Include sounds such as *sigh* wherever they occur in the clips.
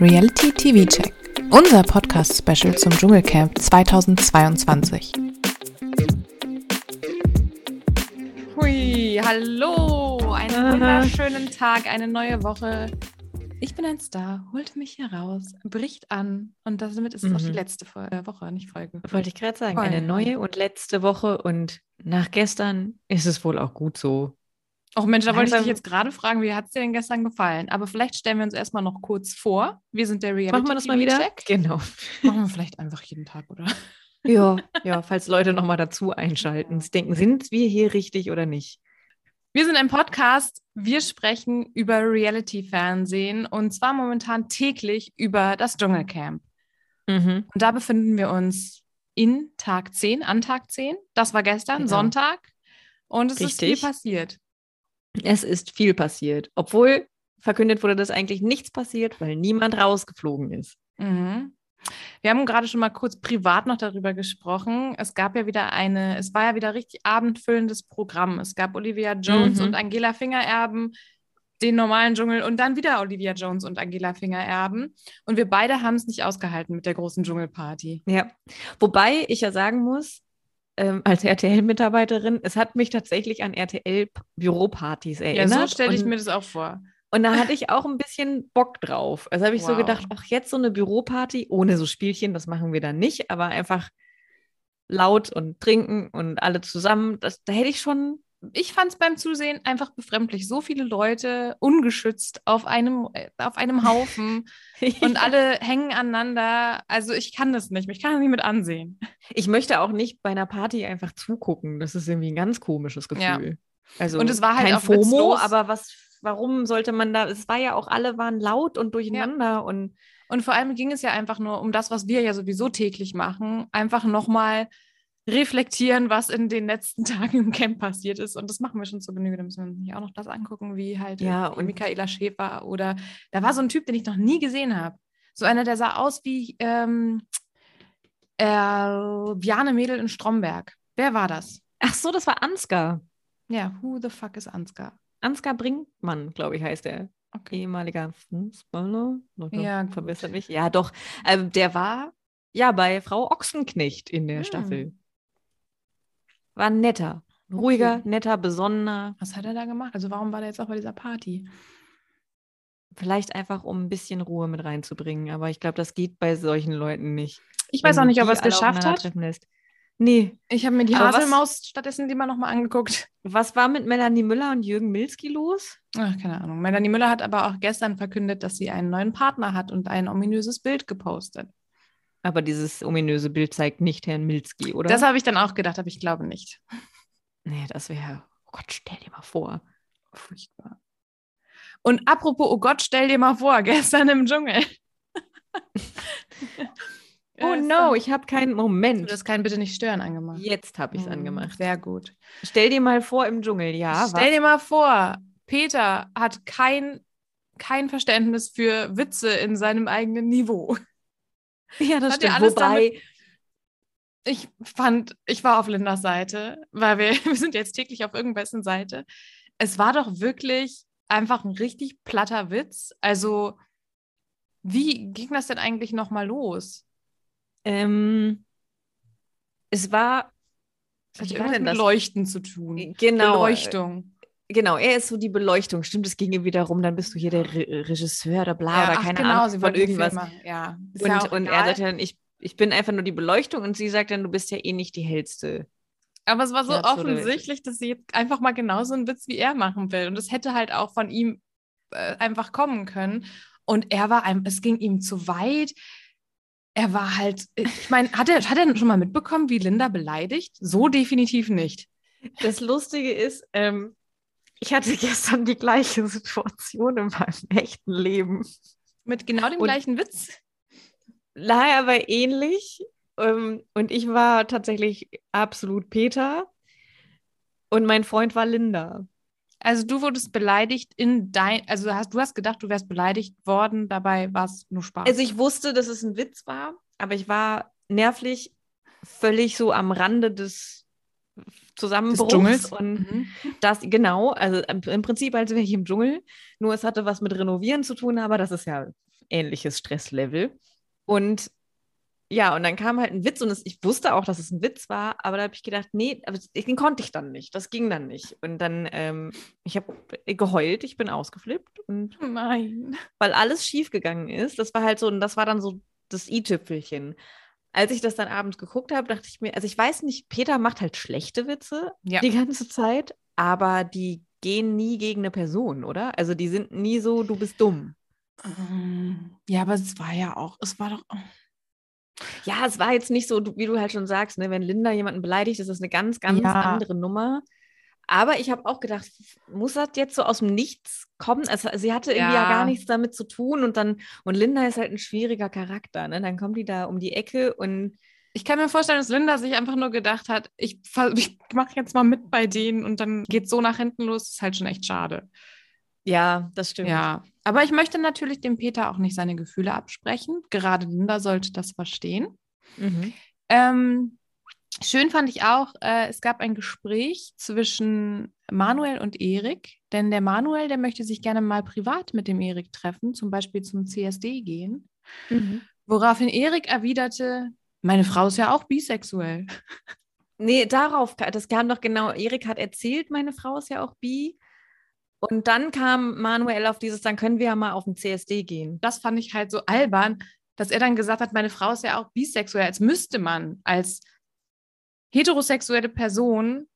Reality TV Check, unser Podcast-Special zum Dschungelcamp 2022. Hui, hallo, einen wunderschönen Tag, eine neue Woche. Ich bin ein Star, holt mich heraus, bricht an und damit ist es mhm. auch die mhm. letzte äh, Woche, nicht Folge. Wollte ich gerade sagen, Folge. eine neue und letzte Woche und nach gestern ist es wohl auch gut so. Ach Mensch, da wollte ich dich jetzt gerade fragen, wie hat es dir denn gestern gefallen? Aber vielleicht stellen wir uns erstmal noch kurz vor. Wir sind der Reality Machen wir das mal wieder? Check. Genau. Machen wir vielleicht einfach jeden Tag, oder? Ja, ja, *laughs* falls Leute nochmal dazu einschalten. Sie denken, sind wir hier richtig oder nicht? Wir sind ein Podcast. Wir sprechen über Reality-Fernsehen und zwar momentan täglich über das Dschungelcamp. Mhm. Und da befinden wir uns in Tag 10, an Tag 10. Das war gestern, genau. Sonntag. Und es Richtig. ist viel passiert. Es ist viel passiert, obwohl verkündet wurde, dass eigentlich nichts passiert, weil niemand rausgeflogen ist. Mhm. Wir haben gerade schon mal kurz privat noch darüber gesprochen. Es gab ja wieder eine, es war ja wieder richtig abendfüllendes Programm. Es gab Olivia Jones mhm. und Angela Fingererben, den normalen Dschungel und dann wieder Olivia Jones und Angela Fingererben. Und wir beide haben es nicht ausgehalten mit der großen Dschungelparty. Ja, wobei ich ja sagen muss, ähm, als RTL-Mitarbeiterin, es hat mich tatsächlich an RTL-Büropartys erinnert. Ja, so stelle ich mir das auch vor. Und da hatte ich auch ein bisschen Bock drauf. Also habe ich wow. so gedacht, ach, jetzt so eine Büroparty ohne so Spielchen, das machen wir dann nicht, aber einfach laut und trinken und alle zusammen, das, da hätte ich schon ich fand es beim Zusehen einfach befremdlich. So viele Leute ungeschützt auf einem, äh, auf einem *laughs* Haufen und alle hängen aneinander. Also ich kann das nicht. Ich kann das nicht mit ansehen. Ich möchte auch nicht bei einer Party einfach zugucken. Das ist irgendwie ein ganz komisches Gefühl. Ja. Also und es war halt kein auch FOMO, witzlos. aber was, warum sollte man da? Es war ja auch, alle waren laut und durcheinander ja. und und vor allem ging es ja einfach nur um das, was wir ja sowieso täglich machen, einfach nochmal reflektieren, was in den letzten *laughs* Tagen im Camp passiert ist. Und das machen wir schon zu Genüge. Da müssen wir uns auch noch das angucken, wie halt ja, und Michaela Schäfer oder da war so ein Typ, den ich noch nie gesehen habe. So einer, der sah aus wie ähm, äh, Bjarne Mädel in Stromberg. Wer war das? Ach so, das war Ansgar. Ja, who the fuck ist Ansgar? Ansgar Brinkmann, glaube ich, heißt er. Okay. Ehemaliger Fußballer. Ja, verbessert mich. Ja, doch. Ähm, der war ja bei Frau Ochsenknecht in der hm. Staffel. War netter. Ruhiger, okay. netter, besonnener. Was hat er da gemacht? Also warum war er jetzt auch bei dieser Party? Vielleicht einfach, um ein bisschen Ruhe mit reinzubringen. Aber ich glaube, das geht bei solchen Leuten nicht. Ich weiß auch nicht, ob er es geschafft hat. Nee. Ich habe mir die Aber Haselmaus was, stattdessen lieber nochmal angeguckt. Was war mit Melanie Müller und Jürgen Milski los? Ach, keine Ahnung. Melanie Müller hat aber auch gestern verkündet, dass sie einen neuen Partner hat und ein ominöses Bild gepostet. Aber dieses ominöse Bild zeigt nicht Herrn Milski, oder? Das habe ich dann auch gedacht, aber ich glaube nicht. Nee, das wäre, oh Gott, stell dir mal vor. Furchtbar. Und apropos, oh Gott, stell dir mal vor, *laughs* gestern im Dschungel. *laughs* oh no, ich habe keinen Moment. Du hast keinen Bitte nicht stören angemacht. Jetzt habe ich es hm, angemacht. Sehr gut. Stell dir mal vor im Dschungel, ja. Stell was? dir mal vor, Peter hat kein, kein Verständnis für Witze in seinem eigenen Niveau. Ja, das stimmt. Wobei, damit, ich fand, ich war auf Lindas Seite, weil wir, *laughs* wir sind jetzt täglich auf irgendwessen Seite. Es war doch wirklich einfach ein richtig platter Witz. Also, wie ging das denn eigentlich nochmal los? Ähm, es war. Das hat irgendwas mit Leuchten zu tun. Genau. Beleuchtung. Genau, er ist so die Beleuchtung. Stimmt, es ging ihm wiederum, dann bist du hier der Re Regisseur oder bla ja, oder keine genau, Ahnung von irgendwas. Ja, und, ja und er sagt dann, ich, ich bin einfach nur die Beleuchtung und sie sagt dann, du bist ja eh nicht die hellste. Aber es war so offensichtlich, dass sie jetzt einfach mal genauso einen Witz wie er machen will. Und es hätte halt auch von ihm äh, einfach kommen können. Und er war einem, es ging ihm zu weit. Er war halt, ich meine, hat er, hat er schon mal mitbekommen, wie Linda beleidigt? So definitiv nicht. Das Lustige ist, ähm, ich hatte gestern die gleiche Situation in meinem echten Leben. Mit genau dem und gleichen Witz? Nein, aber ähnlich. Ähm, und ich war tatsächlich absolut Peter. Und mein Freund war Linda. Also du wurdest beleidigt in dein, also hast, du hast gedacht, du wärst beleidigt worden, dabei war es nur Spaß. Also ich wusste, dass es ein Witz war, aber ich war nervlich völlig so am Rande des Zusammenbruchs und mhm. das genau, also im Prinzip als wäre ich im Dschungel, nur es hatte was mit Renovieren zu tun, aber das ist ja ähnliches Stresslevel. Und ja, und dann kam halt ein Witz und es, ich wusste auch, dass es ein Witz war, aber da habe ich gedacht, nee, aber den konnte ich dann nicht. Das ging dann nicht. Und dann, ähm, ich habe geheult, ich bin ausgeflippt und nein, weil alles schiefgegangen ist. Das war halt so, und das war dann so das i-Tüpfelchen. Als ich das dann abends geguckt habe, dachte ich mir, also ich weiß nicht, Peter macht halt schlechte Witze ja. die ganze Zeit, aber die gehen nie gegen eine Person, oder? Also die sind nie so, du bist dumm. Ähm, ja, aber es war ja auch, es war doch. Ja, es war jetzt nicht so, wie du halt schon sagst, ne, wenn Linda jemanden beleidigt, ist das eine ganz, ganz ja. andere Nummer. Aber ich habe auch gedacht, muss das jetzt so aus dem Nichts kommen? Also sie hatte irgendwie ja. ja. gar nichts damit zu tun und dann, und Linda ist halt ein schwieriger Charakter, ne? Dann kommt die da um die Ecke und ich kann mir vorstellen, dass Linda sich einfach nur gedacht hat, ich, ich mache jetzt mal mit bei denen und dann geht so nach hinten los. Das ist halt schon echt schade. Ja, das stimmt. Ja, aber ich möchte natürlich dem Peter auch nicht seine Gefühle absprechen. Gerade Linda sollte das verstehen. Mhm. Ähm, schön fand ich auch, äh, es gab ein Gespräch zwischen Manuel und Erik, denn der Manuel, der möchte sich gerne mal privat mit dem Erik treffen, zum Beispiel zum CSD gehen. Mhm. Woraufhin Erik erwiderte, meine Frau ist ja auch bisexuell. *laughs* Nee, darauf, das kam doch genau, Erik hat erzählt, meine Frau ist ja auch bi. Und dann kam Manuel auf dieses, dann können wir ja mal auf den CSD gehen. Das fand ich halt so albern, dass er dann gesagt hat, meine Frau ist ja auch bisexuell, als müsste man als heterosexuelle Person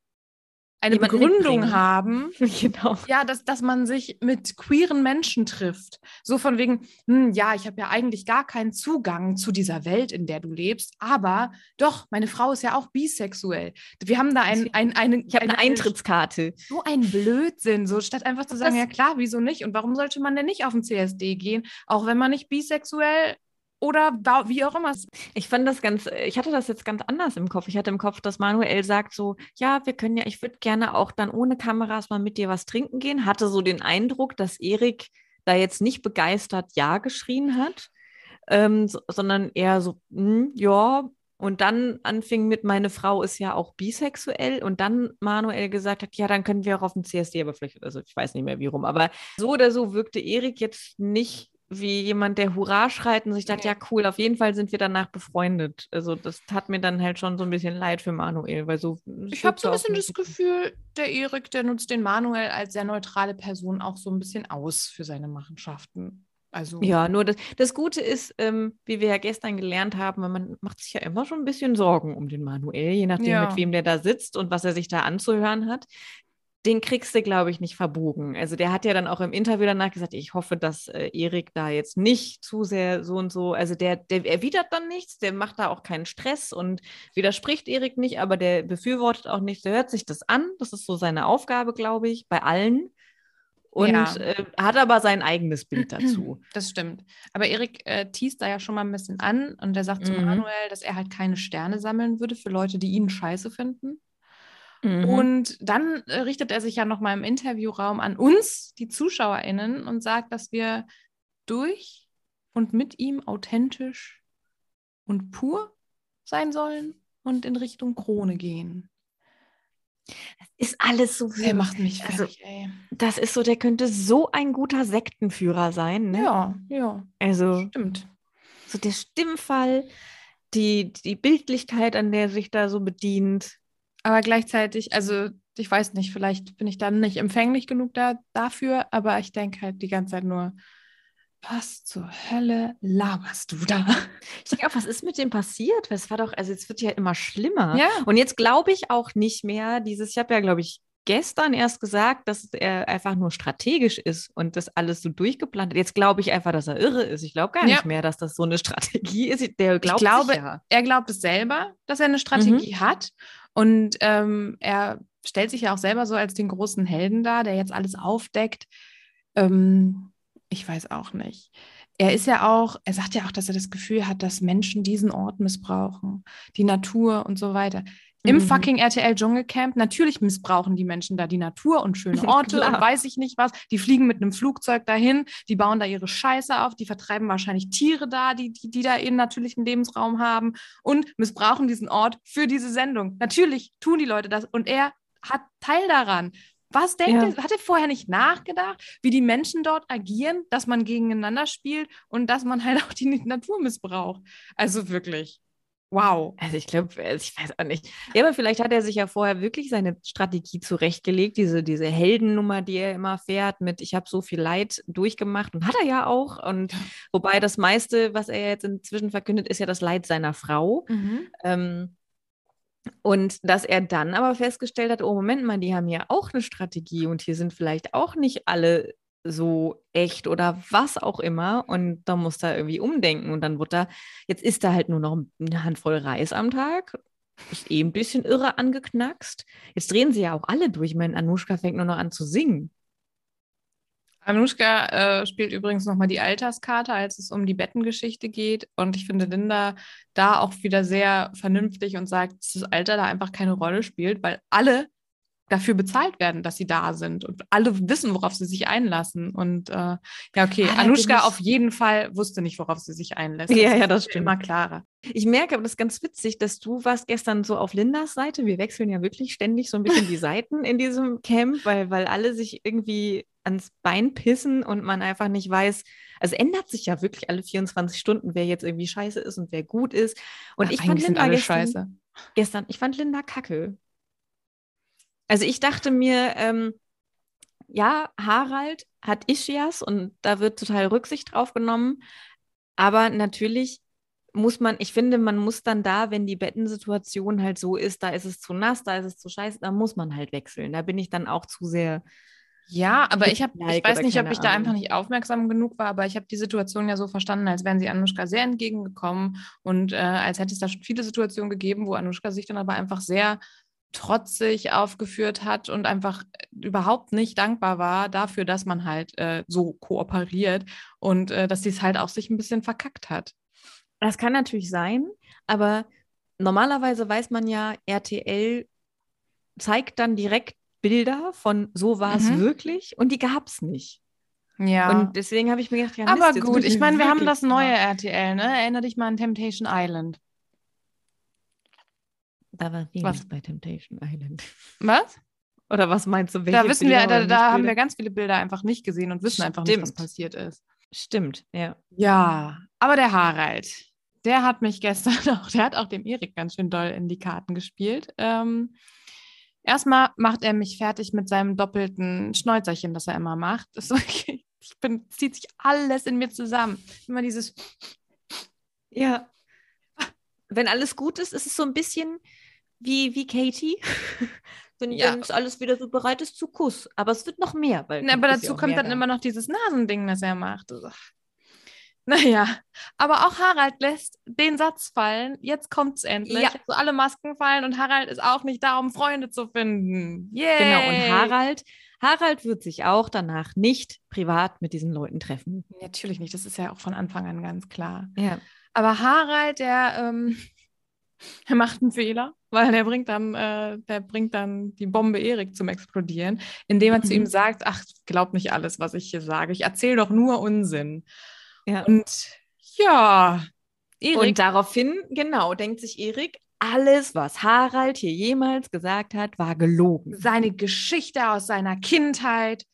eine Jemand Begründung haben, *laughs* genau. ja, dass, dass man sich mit queeren Menschen trifft. So von wegen, hm, ja, ich habe ja eigentlich gar keinen Zugang zu dieser Welt, in der du lebst, aber doch, meine Frau ist ja auch bisexuell. Wir haben da ein, ein, eine, ich habe eine, eine, Eintrittskarte. So ein Blödsinn, so statt einfach zu sagen, das, ja klar, wieso nicht? Und warum sollte man denn nicht auf den CSD gehen, auch wenn man nicht bisexuell oder wie auch immer. Ich fand das ganz, ich hatte das jetzt ganz anders im Kopf. Ich hatte im Kopf, dass Manuel sagt so, ja, wir können ja, ich würde gerne auch dann ohne Kameras mal mit dir was trinken gehen. Hatte so den Eindruck, dass Erik da jetzt nicht begeistert Ja geschrien hat, ähm, so, sondern eher so, hm, ja, und dann anfing mit, meine Frau ist ja auch bisexuell und dann Manuel gesagt hat, ja, dann können wir auch auf dem CSD, aber vielleicht, also ich weiß nicht mehr wie rum, aber so oder so wirkte Erik jetzt nicht wie jemand, der Hurra schreit und sich dachte, ja cool, auf jeden Fall sind wir danach befreundet. Also das tat mir dann halt schon so ein bisschen leid für Manuel, weil so. Ich habe so ein bisschen das Gefühl, der Erik, der nutzt den Manuel als sehr neutrale Person auch so ein bisschen aus für seine Machenschaften. Also ja, nur das, das Gute ist, ähm, wie wir ja gestern gelernt haben, man macht sich ja immer schon ein bisschen Sorgen um den Manuel, je nachdem, ja. mit wem der da sitzt und was er sich da anzuhören hat den kriegst du, glaube ich, nicht verbogen. Also der hat ja dann auch im Interview danach gesagt, ich hoffe, dass äh, Erik da jetzt nicht zu sehr so und so, also der, der erwidert dann nichts, der macht da auch keinen Stress und widerspricht Erik nicht, aber der befürwortet auch nichts, der hört sich das an, das ist so seine Aufgabe, glaube ich, bei allen. Und ja. äh, hat aber sein eigenes Bild *clears throat* dazu. Das stimmt. Aber Erik äh, teast da ja schon mal ein bisschen an und der sagt mhm. zu Manuel, dass er halt keine Sterne sammeln würde für Leute, die ihn scheiße finden. Mhm. Und dann äh, richtet er sich ja nochmal im Interviewraum an uns, die ZuschauerInnen, und sagt, dass wir durch und mit ihm authentisch und pur sein sollen und in Richtung Krone gehen. Das ist alles so Der macht mich also, fertig, also, ey. Das ist so, der könnte so ein guter Sektenführer sein, ne? Ja, ja. Also, stimmt. So der Stimmfall, die, die Bildlichkeit, an der sich da so bedient. Aber gleichzeitig, also ich weiß nicht, vielleicht bin ich dann nicht empfänglich genug da, dafür, aber ich denke halt die ganze Zeit nur, was zur Hölle laberst du da? Ich denke auch, was ist mit dem passiert? Es war doch, also jetzt wird ja immer schlimmer. Ja. Und jetzt glaube ich auch nicht mehr, dieses, ich habe ja, glaube ich, gestern erst gesagt, dass er einfach nur strategisch ist und das alles so durchgeplant hat. Jetzt glaube ich einfach, dass er irre ist. Ich glaube gar nicht ja. mehr, dass das so eine Strategie ist. Der glaubt ich glaube, ja. er glaubt es selber, dass er eine Strategie mhm. hat und ähm, er stellt sich ja auch selber so als den großen Helden dar, der jetzt alles aufdeckt. Ähm, ich weiß auch nicht. Er ist ja auch, er sagt ja auch, dass er das Gefühl hat, dass Menschen diesen Ort missbrauchen, die Natur und so weiter. Im mhm. fucking RTL Dschungelcamp, natürlich missbrauchen die Menschen da die Natur und schöne *laughs* Orte und weiß ich nicht was. Die fliegen mit einem Flugzeug dahin, die bauen da ihre Scheiße auf, die vertreiben wahrscheinlich Tiere da, die, die, die da ihren natürlichen Lebensraum haben und missbrauchen diesen Ort für diese Sendung. Natürlich tun die Leute das und er hat Teil daran. Was denkt ja. er? Hat er vorher nicht nachgedacht, wie die Menschen dort agieren, dass man gegeneinander spielt und dass man *laughs* halt auch die Natur missbraucht? Also wirklich. Wow. Also ich glaube, also ich weiß auch nicht. Ja, aber vielleicht hat er sich ja vorher wirklich seine Strategie zurechtgelegt, diese, diese Heldennummer, die er immer fährt, mit ich habe so viel Leid durchgemacht und hat er ja auch. Und wobei das meiste, was er jetzt inzwischen verkündet, ist ja das Leid seiner Frau. Mhm. Ähm, und dass er dann aber festgestellt hat, oh Moment mal, die haben ja auch eine Strategie und hier sind vielleicht auch nicht alle so echt oder was auch immer. Und da muss er irgendwie umdenken. Und dann wird er, jetzt isst er halt nur noch eine Handvoll Reis am Tag. Ist eh ein bisschen irre angeknackst. Jetzt drehen sie ja auch alle durch. Ich meine, Anushka fängt nur noch an zu singen. Anushka äh, spielt übrigens nochmal die Alterskarte, als es um die Bettengeschichte geht. Und ich finde Linda da auch wieder sehr vernünftig und sagt, dass das Alter da einfach keine Rolle spielt, weil alle dafür bezahlt werden, dass sie da sind und alle wissen, worauf sie sich einlassen. Und äh, ja, okay, ah, Anushka auf jeden Fall wusste nicht, worauf sie sich einlässt. Das ja, ja, das stimmt. Immer klarer. Ich merke, aber das ist ganz witzig, dass du warst gestern so auf Lindas Seite. Wir wechseln ja wirklich ständig so ein bisschen die *laughs* Seiten in diesem Camp, weil, weil alle sich irgendwie ans Bein pissen und man einfach nicht weiß, also ändert sich ja wirklich alle 24 Stunden, wer jetzt irgendwie scheiße ist und wer gut ist. Und ja, ich fand Linda gestern, scheiße. gestern, ich fand Linda kacke. Also ich dachte mir, ähm, ja, Harald hat Ischias und da wird total Rücksicht drauf genommen. Aber natürlich muss man, ich finde, man muss dann da, wenn die Bettensituation halt so ist, da ist es zu nass, da ist es zu scheiße, da muss man halt wechseln. Da bin ich dann auch zu sehr ja, aber ich, hab, ich weiß nicht, ob ich da einfach nicht aufmerksam genug war, aber ich habe die Situation ja so verstanden, als wären sie Anushka sehr entgegengekommen und äh, als hätte es da schon viele Situationen gegeben, wo Anushka sich dann aber einfach sehr trotzig aufgeführt hat und einfach überhaupt nicht dankbar war dafür, dass man halt äh, so kooperiert und äh, dass sie es halt auch sich ein bisschen verkackt hat. Das kann natürlich sein, aber normalerweise weiß man ja, RTL zeigt dann direkt Bilder von so war es mhm. wirklich und die gab es nicht. Ja. Und deswegen habe ich mir gedacht, ja, aber Mist, gut, ich meine, wir haben das neue RTL, ne? Erinnere dich mal an Temptation Island. Da war was bei Temptation Island. *laughs* Was? Oder was meinst du? Da wissen Bilder wir, da, da haben wir ganz viele Bilder einfach nicht gesehen und wissen Stimmt. einfach nicht, was passiert ist. Stimmt, ja. Ja, aber der Harald, der hat mich gestern *laughs* auch, der hat auch dem Erik ganz schön doll in die Karten gespielt. Ähm, Erstmal macht er mich fertig mit seinem doppelten Schnäuzerchen, das er immer macht. Das okay. *laughs* ich bin, zieht sich alles in mir zusammen. Immer dieses. Ja. Wenn alles gut ist, ist es so ein bisschen wie, wie Katie. *laughs* wenn, ja. wenn alles wieder so bereit ist zu Kuss. Aber es wird noch mehr. Weil Na, aber dazu kommt dann da. immer noch dieses Nasending, das er macht. *laughs* Naja, aber auch Harald lässt den Satz fallen. Jetzt kommt es endlich. Ja. Also alle Masken fallen und Harald ist auch nicht da, um Freunde zu finden. Yay. Genau, und Harald, Harald wird sich auch danach nicht privat mit diesen Leuten treffen. Natürlich nicht, das ist ja auch von Anfang an ganz klar. Ja. Aber Harald, der, ähm, der *laughs* macht einen Fehler, weil der bringt dann, äh, der bringt dann die Bombe Erik zum Explodieren, indem er mhm. zu ihm sagt: Ach, glaub nicht alles, was ich hier sage. Ich erzähle doch nur Unsinn. Ja. Und ja, Erik. Und daraufhin, genau, denkt sich Erik, alles, was Harald hier jemals gesagt hat, war gelogen. Seine Geschichte aus seiner Kindheit.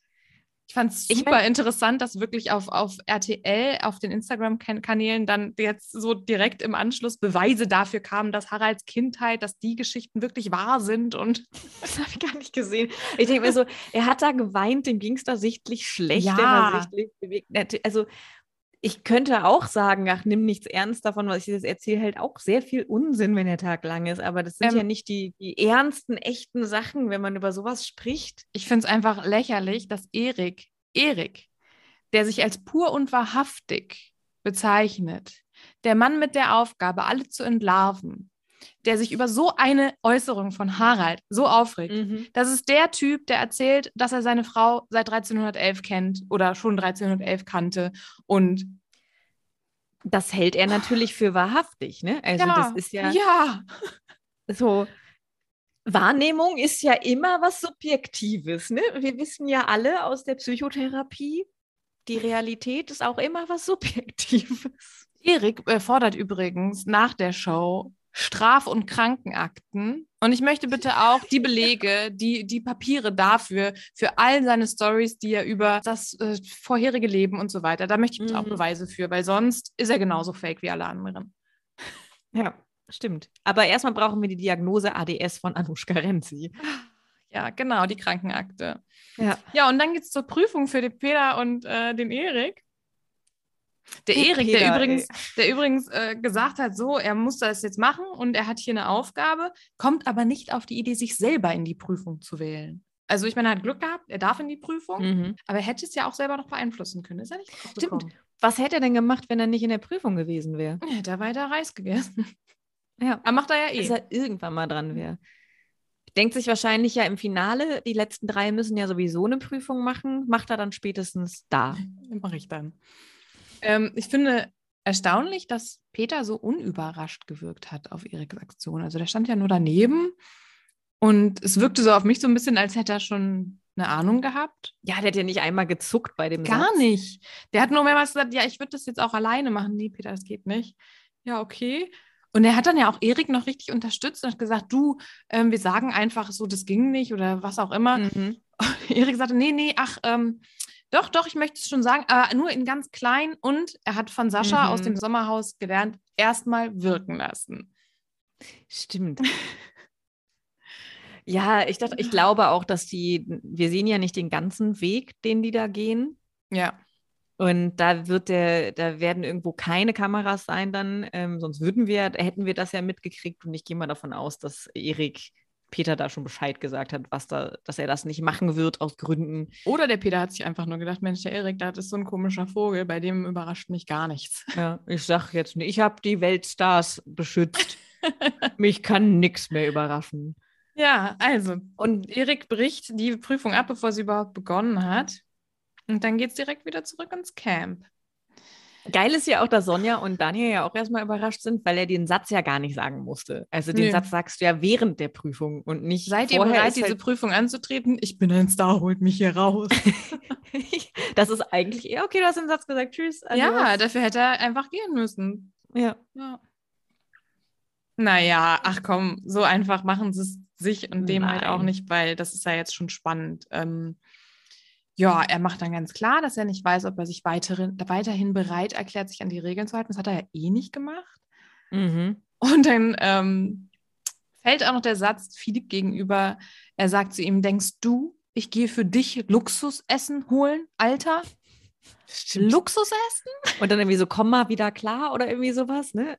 Ich fand es super ich mein, interessant, dass wirklich auf, auf RTL, auf den Instagram-Kanälen dann jetzt so direkt im Anschluss Beweise dafür kamen, dass Haralds Kindheit, dass die Geschichten wirklich wahr sind. Und *laughs* das habe ich gar nicht gesehen. Ich denke mir so, er hat da geweint, dem ging es da sichtlich schlecht. Ja. Sichtlich bewegt. Also ich könnte auch sagen, ach, nimm nichts ernst davon, was ich jetzt erzähle, halt auch sehr viel Unsinn, wenn der Tag lang ist. Aber das sind ähm, ja nicht die, die ernsten, echten Sachen, wenn man über sowas spricht. Ich finde es einfach lächerlich, dass Erik, Erik, der sich als pur und wahrhaftig bezeichnet, der Mann mit der Aufgabe, alle zu entlarven, der sich über so eine Äußerung von Harald so aufregt. Mhm. Das ist der Typ, der erzählt, dass er seine Frau seit 1311 kennt oder schon 1311 kannte und das hält er natürlich für wahrhaftig, ne? Also ja, das ist ja, ja. *laughs* so Wahrnehmung ist ja immer was Subjektives, ne? Wir wissen ja alle aus der Psychotherapie, die Realität ist auch immer was Subjektives. Erik äh, fordert übrigens nach der Show Straf- und Krankenakten Und ich möchte bitte auch die Belege, die, die Papiere dafür, für all seine Stories, die er über das äh, vorherige Leben und so weiter, da möchte ich bitte mhm. auch Beweise für, weil sonst ist er genauso fake wie alle anderen. Ja, stimmt. Aber erstmal brauchen wir die Diagnose ADS von Anushka Renzi. Ja, genau, die Krankenakte. Ja, ja und dann geht es zur Prüfung für den Peter und äh, den Erik. Der Erik, der übrigens, der übrigens äh, gesagt hat, so, er muss das jetzt machen und er hat hier eine Aufgabe, kommt aber nicht auf die Idee, sich selber in die Prüfung zu wählen. Also ich meine, er hat Glück gehabt, er darf in die Prüfung, mhm. aber er hätte es ja auch selber noch beeinflussen können. Ist er nicht Stimmt. Was hätte er denn gemacht, wenn er nicht in der Prüfung gewesen wäre? Ja, hätte er weiter Reis gegessen. Ja. *laughs* Aber macht er ja eh. Dass er irgendwann mal dran wäre. Denkt sich wahrscheinlich ja im Finale, die letzten drei müssen ja sowieso eine Prüfung machen. Macht er dann spätestens da. Mache ich dann. Ähm, ich finde erstaunlich, dass Peter so unüberrascht gewirkt hat auf Eriks Aktion. Also der stand ja nur daneben und es wirkte so auf mich so ein bisschen, als hätte er schon eine Ahnung gehabt. Ja, der hat ja nicht einmal gezuckt bei dem Gar Satz. nicht. Der hat nur mehrmals gesagt, ja, ich würde das jetzt auch alleine machen. Nee, Peter, das geht nicht. Ja, okay. Und er hat dann ja auch Erik noch richtig unterstützt und hat gesagt, du, ähm, wir sagen einfach so, das ging nicht oder was auch immer. Mhm. *laughs* Erik sagte, nee, nee, ach, ähm, doch, doch, ich möchte es schon sagen, aber nur in ganz klein. Und er hat von Sascha mhm. aus dem Sommerhaus gelernt, erstmal wirken lassen. Stimmt. *laughs* ja, ich dachte, ich glaube auch, dass die, wir sehen ja nicht den ganzen Weg, den die da gehen. Ja. Und da wird der, da werden irgendwo keine Kameras sein dann, ähm, sonst würden wir, hätten wir das ja mitgekriegt und ich gehe mal davon aus, dass Erik Peter da schon Bescheid gesagt hat, was da, dass er das nicht machen wird aus Gründen. Oder der Peter hat sich einfach nur gedacht, Mensch, der Erik, da ist so ein komischer Vogel, bei dem überrascht mich gar nichts. Ja, ich sag jetzt nicht, ich habe die Weltstars beschützt. *laughs* mich kann nichts mehr überraschen. Ja, also, und Erik bricht die Prüfung ab, bevor sie überhaupt begonnen hat. Und dann geht es direkt wieder zurück ins Camp. Geil ist ja auch, dass Sonja und Daniel ja auch erstmal überrascht sind, weil er den Satz ja gar nicht sagen musste. Also den Nö. Satz sagst du ja während der Prüfung und nicht Seid ihr bereit, diese halt Prüfung anzutreten? Ich bin ein Star, holt mich hier raus. *laughs* *laughs* das ist eigentlich eher okay, du hast den Satz gesagt, tschüss. Adios. Ja, dafür hätte er einfach gehen müssen. Ja. ja. Naja, ach komm, so einfach machen sie es sich und dem Nein. halt auch nicht, weil das ist ja jetzt schon spannend. Ähm, ja, er macht dann ganz klar, dass er nicht weiß, ob er sich weiterhin, weiterhin bereit erklärt, sich an die Regeln zu halten. Das hat er ja eh nicht gemacht. Mhm. Und dann ähm, fällt auch noch der Satz Philipp gegenüber. Er sagt zu ihm: Denkst du, ich gehe für dich Luxusessen holen, Alter? Stimmt. Luxusessen? Und dann irgendwie so, komm mal wieder klar oder irgendwie sowas, ne?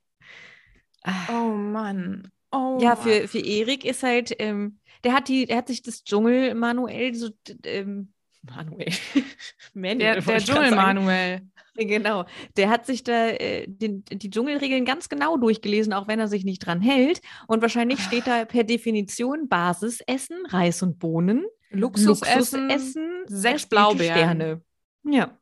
Oh Mann. Oh ja, für, für Erik ist halt, ähm, der hat die, der hat sich das Dschungel manuell so ähm, Manuel. *laughs* Manuel der der Dschungel-Manuel. *laughs* Genau. Der hat sich da äh, den, die Dschungelregeln ganz genau durchgelesen, auch wenn er sich nicht dran hält. Und wahrscheinlich steht da per Definition Basisessen, Reis und Bohnen, Luxusessen, Luxusessen sechs Blaubeeren. Ja.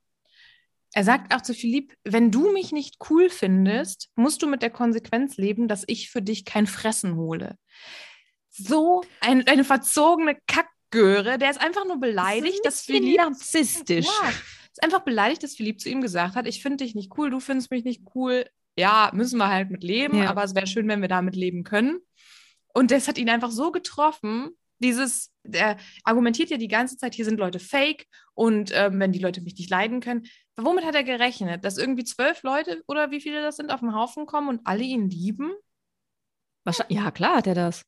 Er sagt auch zu Philipp, wenn du mich nicht cool findest, musst du mit der Konsequenz leben, dass ich für dich kein Fressen hole. So ein, eine verzogene Kack Göre, der ist einfach nur beleidigt, das dass Philipp. narzisstisch. Ja, ist einfach beleidigt, dass Philipp zu ihm gesagt hat: Ich finde dich nicht cool, du findest mich nicht cool. Ja, müssen wir halt mit leben, ja. aber es wäre schön, wenn wir damit leben können. Und das hat ihn einfach so getroffen. Dieses, der argumentiert ja die ganze Zeit, hier sind Leute fake und ähm, wenn die Leute mich nicht leiden können. Womit hat er gerechnet? Dass irgendwie zwölf Leute oder wie viele das sind auf den Haufen kommen und alle ihn lieben? Ja, klar hat er das.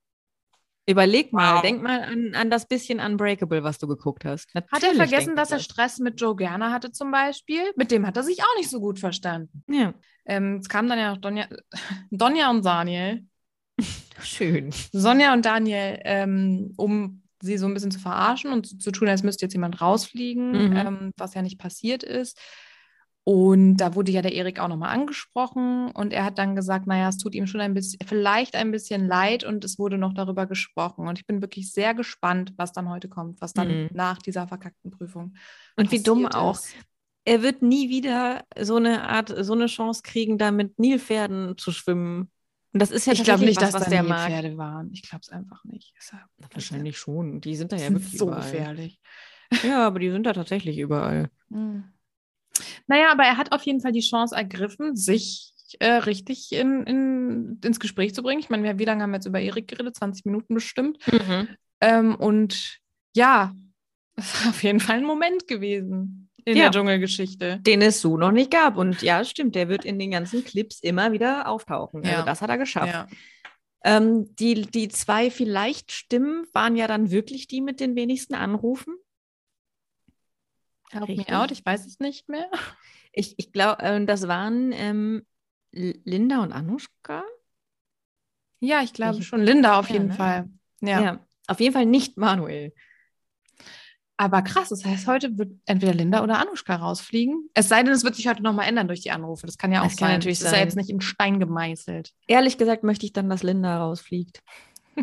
Überleg mal, wow. denk mal an, an das bisschen Unbreakable, was du geguckt hast. Natürlich hat er vergessen, dass er Stress mit Joe Gerner hatte zum Beispiel? Mit dem hat er sich auch nicht so gut verstanden. Ja. Ähm, es kam dann ja noch Donja, Donja und Daniel. *laughs* Schön. Sonja und Daniel, ähm, um sie so ein bisschen zu verarschen und zu, zu tun, als müsste jetzt jemand rausfliegen, mhm. ähm, was ja nicht passiert ist. Und da wurde ja der Erik auch nochmal angesprochen und er hat dann gesagt, naja, es tut ihm schon ein bisschen, vielleicht ein bisschen leid und es wurde noch darüber gesprochen. Und ich bin wirklich sehr gespannt, was dann heute kommt, was dann mhm. nach dieser verkackten Prüfung. Und wie dumm auch. Ist. Er wird nie wieder so eine Art, so eine Chance kriegen, da mit Nilpferden zu schwimmen. Und das ist ja ich glaube nicht, was, dass was der Nilpferde waren. Ich glaube es einfach nicht. Wahrscheinlich schon. Die sind da ja wirklich so überall. gefährlich. Ja, aber die sind da tatsächlich überall. *laughs* Mhm. Naja, aber er hat auf jeden Fall die Chance ergriffen, sich äh, richtig in, in, ins Gespräch zu bringen. Ich meine, wie lange haben wir jetzt über Erik geredet? 20 Minuten bestimmt. Mhm. Ähm, und ja, *laughs* es war auf jeden Fall ein Moment gewesen in ja, der Dschungelgeschichte. Den es so noch nicht gab. Und ja, stimmt, der wird in den ganzen Clips immer wieder auftauchen. Also ja. Also das hat er geschafft. Ja. Ähm, die, die zwei vielleicht Stimmen waren ja dann wirklich die mit den wenigsten Anrufen. Help me out, ich weiß es nicht mehr. Ich, ich glaube, äh, das waren ähm, Linda und Anushka. Ja, ich glaube schon. Linda auf ja, jeden ne? Fall. Ja. ja, auf jeden Fall nicht Manuel. Aber krass, das heißt, heute wird entweder Linda oder Anushka rausfliegen. Es sei denn, es wird sich heute nochmal ändern durch die Anrufe. Das kann ja auch das sein. Natürlich das ist ja jetzt nicht in Stein gemeißelt. Ehrlich gesagt möchte ich dann, dass Linda rausfliegt. *laughs*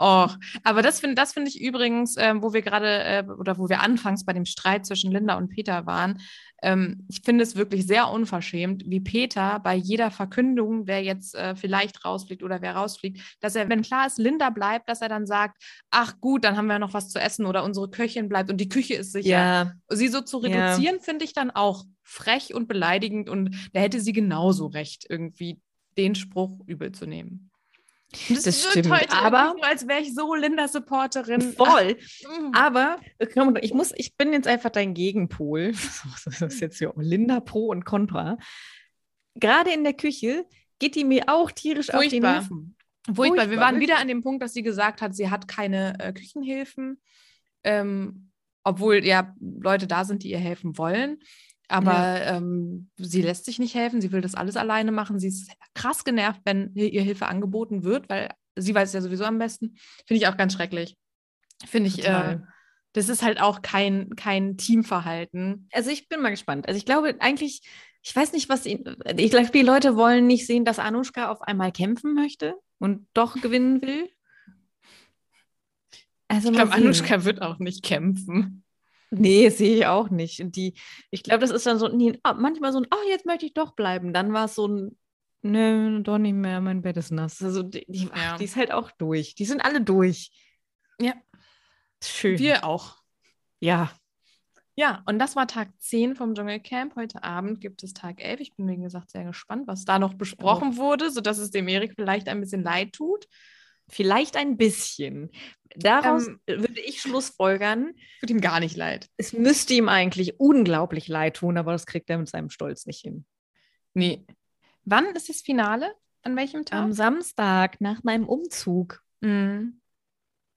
Och, aber das finde das find ich übrigens, äh, wo wir gerade äh, oder wo wir anfangs bei dem Streit zwischen Linda und Peter waren. Ähm, ich finde es wirklich sehr unverschämt, wie Peter bei jeder Verkündung, wer jetzt äh, vielleicht rausfliegt oder wer rausfliegt, dass er, wenn klar ist, Linda bleibt, dass er dann sagt, ach gut, dann haben wir noch was zu essen oder unsere Köchin bleibt und die Küche ist sicher. Ja. Sie so zu reduzieren, ja. finde ich dann auch frech und beleidigend und da hätte sie genauso recht, irgendwie den Spruch übel zu nehmen. Das, das stimmt, aber so, als wäre ich so Linda-Supporterin. Voll. Mm. aber ich muss, ich bin jetzt einfach dein Gegenpol. *laughs* Das ist jetzt hier Linda Pro und Contra. Gerade in der Küche geht die mir auch tierisch Furchtbar. auf die Nerven. Furchtbar. Furchtbar. Wir waren wieder an dem Punkt, dass sie gesagt hat, sie hat keine äh, Küchenhilfen, ähm, obwohl ja Leute da sind, die ihr helfen wollen. Aber ja. ähm, sie lässt sich nicht helfen, sie will das alles alleine machen. Sie ist krass genervt, wenn ihr Hilfe angeboten wird, weil sie weiß es ja sowieso am besten. Finde ich auch ganz schrecklich. Finde ich, äh, das ist halt auch kein, kein Teamverhalten. Also ich bin mal gespannt. Also ich glaube eigentlich, ich weiß nicht, was sie, ich glaube, die Leute wollen nicht sehen, dass Anushka auf einmal kämpfen möchte und doch gewinnen will. Also ich glaube, Anushka wird auch nicht kämpfen. Nee, sehe ich auch nicht. Und die, ich glaube, das ist dann so, nee, ah, manchmal so ein, oh, jetzt möchte ich doch bleiben. Dann war es so ein, nö, doch nicht mehr, mein Bett ist nass. Also die, die, ja. ach, die ist halt auch durch. Die sind alle durch. Ja. Schön. Wir auch. Ja. Ja, und das war Tag 10 vom Dschungelcamp. Heute Abend gibt es Tag 11. Ich bin, wie gesagt, sehr gespannt, was da noch besprochen wurde, sodass es dem Erik vielleicht ein bisschen leid tut. Vielleicht ein bisschen. Daraus ähm, würde ich schlussfolgern. Tut ihm gar nicht leid. Es müsste ihm eigentlich unglaublich leid tun, aber das kriegt er mit seinem Stolz nicht hin. Nee. Wann ist das Finale? An welchem Tag? Am Samstag, nach meinem Umzug. Mhm.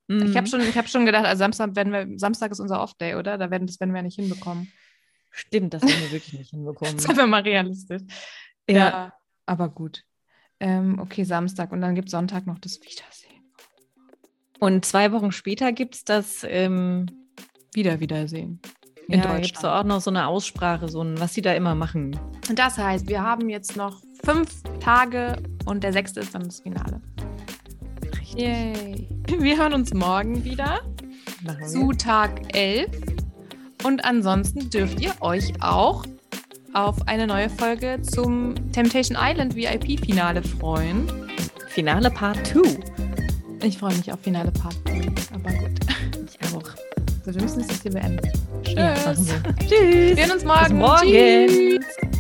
Mhm. Ich habe schon, hab schon gedacht, also Samstag, werden wir, Samstag ist unser Off-Day, oder? Da werden, das werden wir nicht hinbekommen. Stimmt, das werden wir wirklich nicht *laughs* hinbekommen. Seien wir mal realistisch. Ja, ja aber gut. Ähm, okay, Samstag und dann gibt es Sonntag noch das Wiedersehen. Und zwei Wochen später gibt es das ähm, Wieder-Wiedersehen. In ja, Deutschland. gibt auch noch so eine Aussprache, so ein, was sie da immer machen. Und das heißt, wir haben jetzt noch fünf Tage und der sechste ist dann das Finale. Richtig. Yay. Wir hören uns morgen wieder zu Tag 11. Und ansonsten dürft ihr euch auch auf eine neue Folge zum Temptation Island VIP-Finale freuen. Finale Part 2. Ich freue mich auf Finale Part 2, aber gut. Ich auch. So, wir müssen es jetzt hier beenden. Tschüss. Ja, *laughs* Tschüss. Wir sehen uns morgen. Bis morgen. Tschüss.